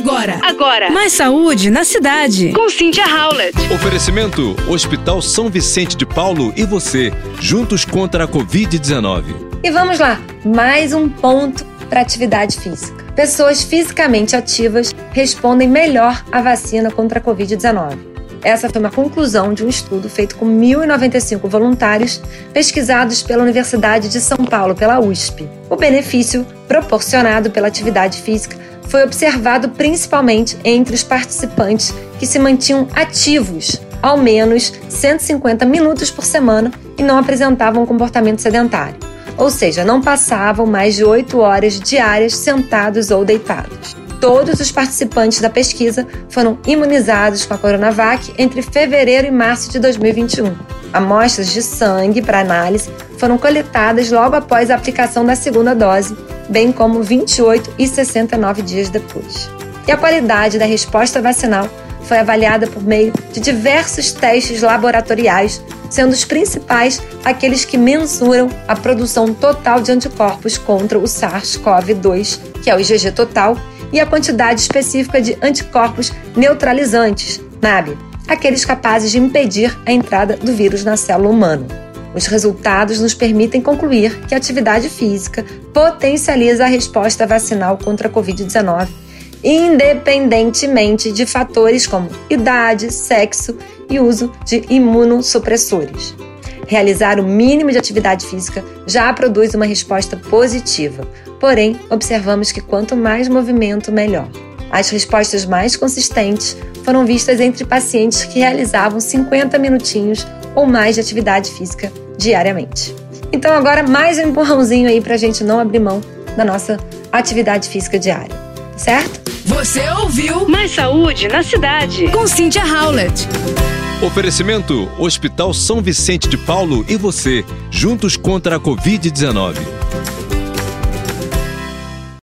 Agora. Agora. Mais saúde na cidade. Com Cynthia Howlett. Oferecimento: Hospital São Vicente de Paulo e você, juntos contra a Covid-19. E vamos lá, mais um ponto para atividade física. Pessoas fisicamente ativas respondem melhor à vacina contra a Covid-19. Essa foi uma conclusão de um estudo feito com 1.095 voluntários pesquisados pela Universidade de São Paulo, pela USP. O benefício proporcionado pela atividade física foi observado principalmente entre os participantes que se mantinham ativos ao menos 150 minutos por semana e não apresentavam comportamento sedentário, ou seja, não passavam mais de 8 horas diárias sentados ou deitados. Todos os participantes da pesquisa foram imunizados com a Coronavac entre fevereiro e março de 2021. Amostras de sangue para análise foram coletadas logo após a aplicação da segunda dose bem como 28 e 69 dias depois. E a qualidade da resposta vacinal foi avaliada por meio de diversos testes laboratoriais, sendo os principais aqueles que mensuram a produção total de anticorpos contra o SARS-CoV-2, que é o IgG total, e a quantidade específica de anticorpos neutralizantes, NAB, aqueles capazes de impedir a entrada do vírus na célula humana. Os resultados nos permitem concluir que a atividade física potencializa a resposta vacinal contra a Covid-19, independentemente de fatores como idade, sexo e uso de imunossupressores. Realizar o mínimo de atividade física já produz uma resposta positiva, porém, observamos que quanto mais movimento, melhor. As respostas mais consistentes foram vistas entre pacientes que realizavam 50 minutinhos ou mais de atividade física diariamente. Então, agora mais um empurrãozinho aí para a gente não abrir mão da nossa atividade física diária, certo? Você ouviu Mais saúde na cidade. com Cynthia Howlett. Oferecimento: Hospital São Vicente de Paulo e você, juntos contra a Covid-19.